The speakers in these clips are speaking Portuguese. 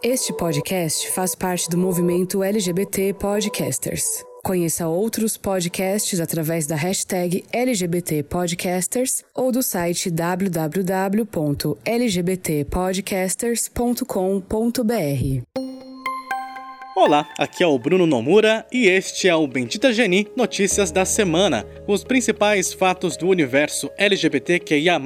Este podcast faz parte do movimento LGBT Podcasters. Conheça outros podcasts através da hashtag LGBT Podcasters ou do site www.lgbtpodcasters.com.br. Olá, aqui é o Bruno Nomura e este é o Bendita Geni Notícias da Semana, os principais fatos do universo LGBTQIA.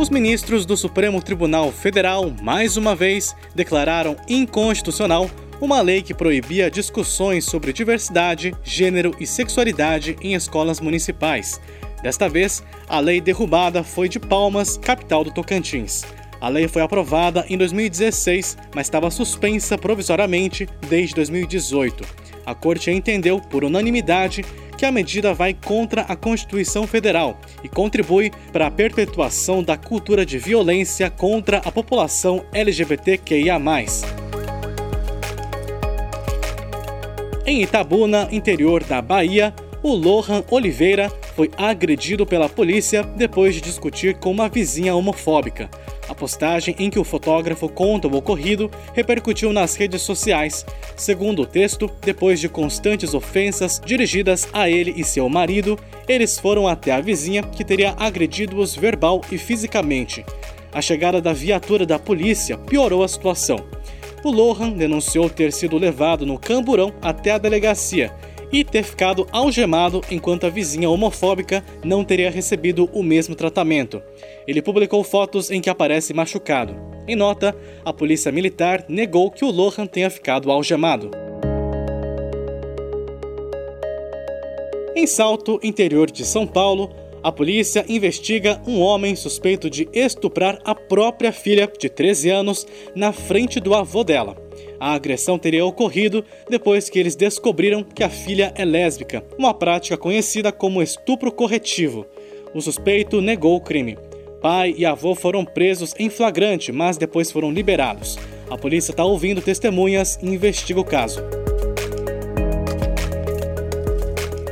Os ministros do Supremo Tribunal Federal, mais uma vez, declararam inconstitucional uma lei que proibia discussões sobre diversidade, gênero e sexualidade em escolas municipais. Desta vez, a lei derrubada foi de Palmas, capital do Tocantins. A lei foi aprovada em 2016, mas estava suspensa provisoriamente desde 2018. A corte entendeu, por unanimidade, que a medida vai contra a Constituição Federal e contribui para a perpetuação da cultura de violência contra a população LGBTQIA. Em Itabuna, interior da Bahia, o Lohan Oliveira foi agredido pela polícia depois de discutir com uma vizinha homofóbica. A postagem em que o fotógrafo conta o ocorrido repercutiu nas redes sociais. Segundo o texto, depois de constantes ofensas dirigidas a ele e seu marido, eles foram até a vizinha que teria agredido-os verbal e fisicamente. A chegada da viatura da polícia piorou a situação. O Lohan denunciou ter sido levado no camburão até a delegacia e ter ficado algemado enquanto a vizinha homofóbica não teria recebido o mesmo tratamento. Ele publicou fotos em que aparece machucado. Em nota, a polícia militar negou que o Lohan tenha ficado algemado. Em Salto, interior de São Paulo, a polícia investiga um homem suspeito de estuprar a própria filha de 13 anos na frente do avô dela. A agressão teria ocorrido depois que eles descobriram que a filha é lésbica, uma prática conhecida como estupro corretivo. O suspeito negou o crime. Pai e avô foram presos em flagrante, mas depois foram liberados. A polícia está ouvindo testemunhas e investiga o caso.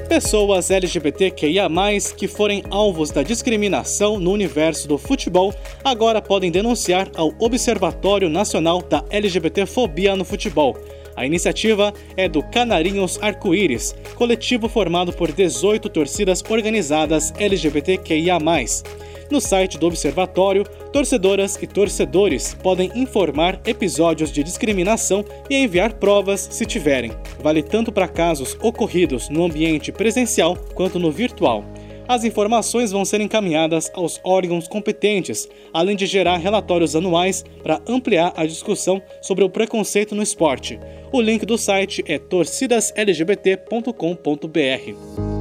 Pessoas LGBTQIA, que forem alvos da discriminação no universo do futebol, agora podem denunciar ao Observatório Nacional da LGBTfobia no Futebol. A iniciativa é do Canarinhos Arco-Íris, coletivo formado por 18 torcidas organizadas LGBTQIA. No site do Observatório, torcedoras e torcedores podem informar episódios de discriminação e enviar provas se tiverem. Vale tanto para casos ocorridos no ambiente presencial quanto no virtual. As informações vão ser encaminhadas aos órgãos competentes, além de gerar relatórios anuais para ampliar a discussão sobre o preconceito no esporte. O link do site é torcidaslgbt.com.br.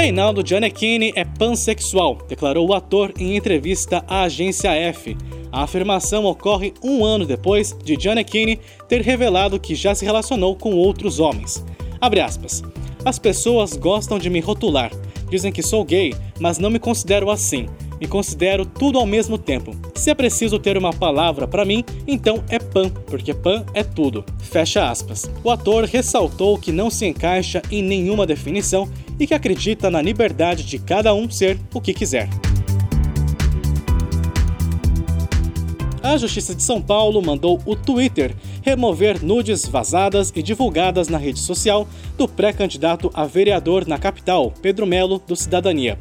Reinaldo Gianecchini é pansexual, declarou o ator em entrevista à agência F. A afirmação ocorre um ano depois de Gianecchini ter revelado que já se relacionou com outros homens. Abre aspas. As pessoas gostam de me rotular. Dizem que sou gay, mas não me considero assim. Me considero tudo ao mesmo tempo. Se é preciso ter uma palavra para mim, então é pan, porque pan é tudo. Fecha aspas. O ator ressaltou que não se encaixa em nenhuma definição e que acredita na liberdade de cada um ser o que quiser. A Justiça de São Paulo mandou o Twitter remover nudes vazadas e divulgadas na rede social do pré-candidato a vereador na capital, Pedro Melo, do Cidadania.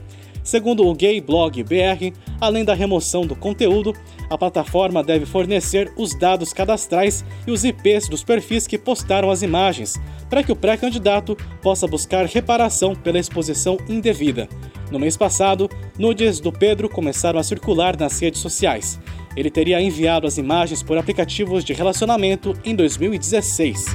Segundo o Gay Blog BR, além da remoção do conteúdo, a plataforma deve fornecer os dados cadastrais e os IPs dos perfis que postaram as imagens, para que o pré-candidato possa buscar reparação pela exposição indevida. No mês passado, nudes do Pedro começaram a circular nas redes sociais. Ele teria enviado as imagens por aplicativos de relacionamento em 2016.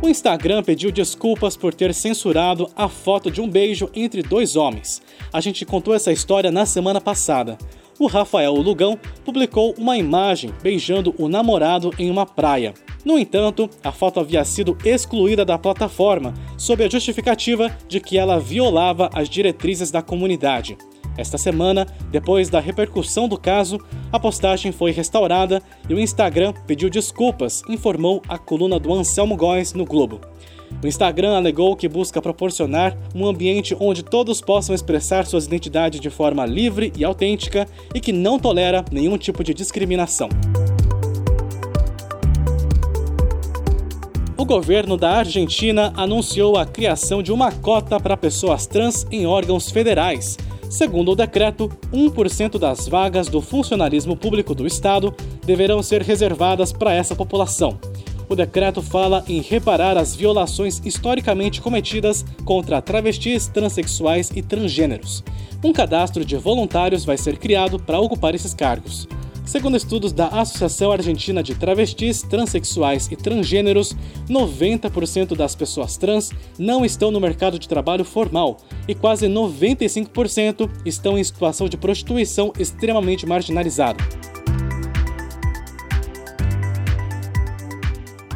O Instagram pediu desculpas por ter censurado a foto de um beijo entre dois homens. A gente contou essa história na semana passada. O Rafael Lugão publicou uma imagem beijando o namorado em uma praia. No entanto, a foto havia sido excluída da plataforma sob a justificativa de que ela violava as diretrizes da comunidade. Esta semana, depois da repercussão do caso, a postagem foi restaurada e o Instagram pediu desculpas, informou a coluna do Anselmo Góes no Globo. O Instagram alegou que busca proporcionar um ambiente onde todos possam expressar suas identidades de forma livre e autêntica e que não tolera nenhum tipo de discriminação. O governo da Argentina anunciou a criação de uma cota para pessoas trans em órgãos federais. Segundo o decreto, 1% das vagas do funcionalismo público do Estado deverão ser reservadas para essa população. O decreto fala em reparar as violações historicamente cometidas contra travestis, transexuais e transgêneros. Um cadastro de voluntários vai ser criado para ocupar esses cargos. Segundo estudos da Associação Argentina de Travestis, Transsexuais e Transgêneros, 90% das pessoas trans não estão no mercado de trabalho formal e quase 95% estão em situação de prostituição extremamente marginalizada.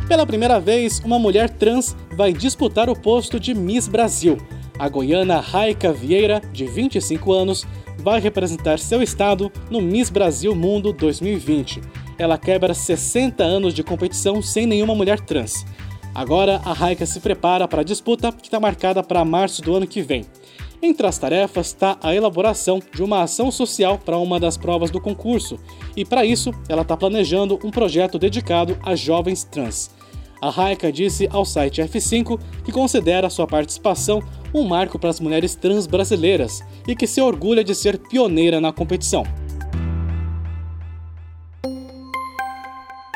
Pela primeira vez, uma mulher trans vai disputar o posto de Miss Brasil. A goiana Raika Vieira, de 25 anos, vai representar seu estado no Miss Brasil Mundo 2020. Ela quebra 60 anos de competição sem nenhuma mulher trans. Agora, a Raika se prepara para a disputa que está marcada para março do ano que vem. Entre as tarefas está a elaboração de uma ação social para uma das provas do concurso, e para isso ela está planejando um projeto dedicado a jovens trans. A Raika disse ao site F5 que considera sua participação um marco para as mulheres trans brasileiras e que se orgulha de ser pioneira na competição.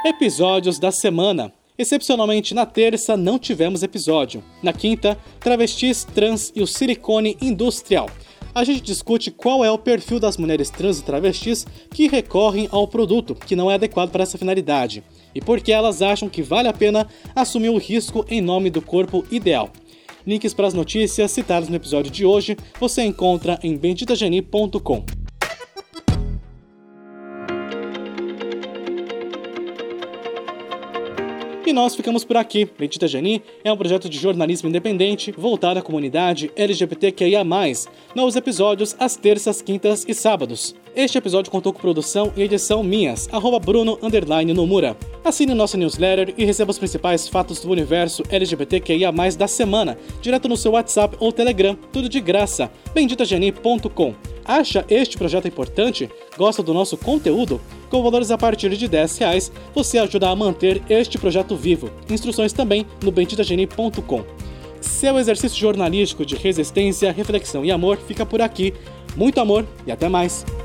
Episódios da semana. Excepcionalmente, na terça não tivemos episódio. Na quinta, travestis, trans e o silicone industrial. A gente discute qual é o perfil das mulheres trans e travestis que recorrem ao produto que não é adequado para essa finalidade e por que elas acham que vale a pena assumir o risco em nome do corpo ideal. Links para as notícias citadas no episódio de hoje você encontra em benditageni.com. E nós ficamos por aqui. Bendita Geni é um projeto de jornalismo independente voltado à comunidade LGBTQIA+, novos episódios às terças, quintas e sábados. Este episódio contou com produção e edição minhas, arroba Bruno Nomura. Assine nossa newsletter e receba os principais fatos do universo LGBTQIA+, da semana, direto no seu WhatsApp ou Telegram, tudo de graça. benditageni.com Acha este projeto importante? Gosta do nosso conteúdo? Com valores a partir de 10 reais, você ajuda a manter este projeto vivo. Instruções também no benditageni.com. Seu exercício jornalístico de resistência, reflexão e amor fica por aqui. Muito amor e até mais!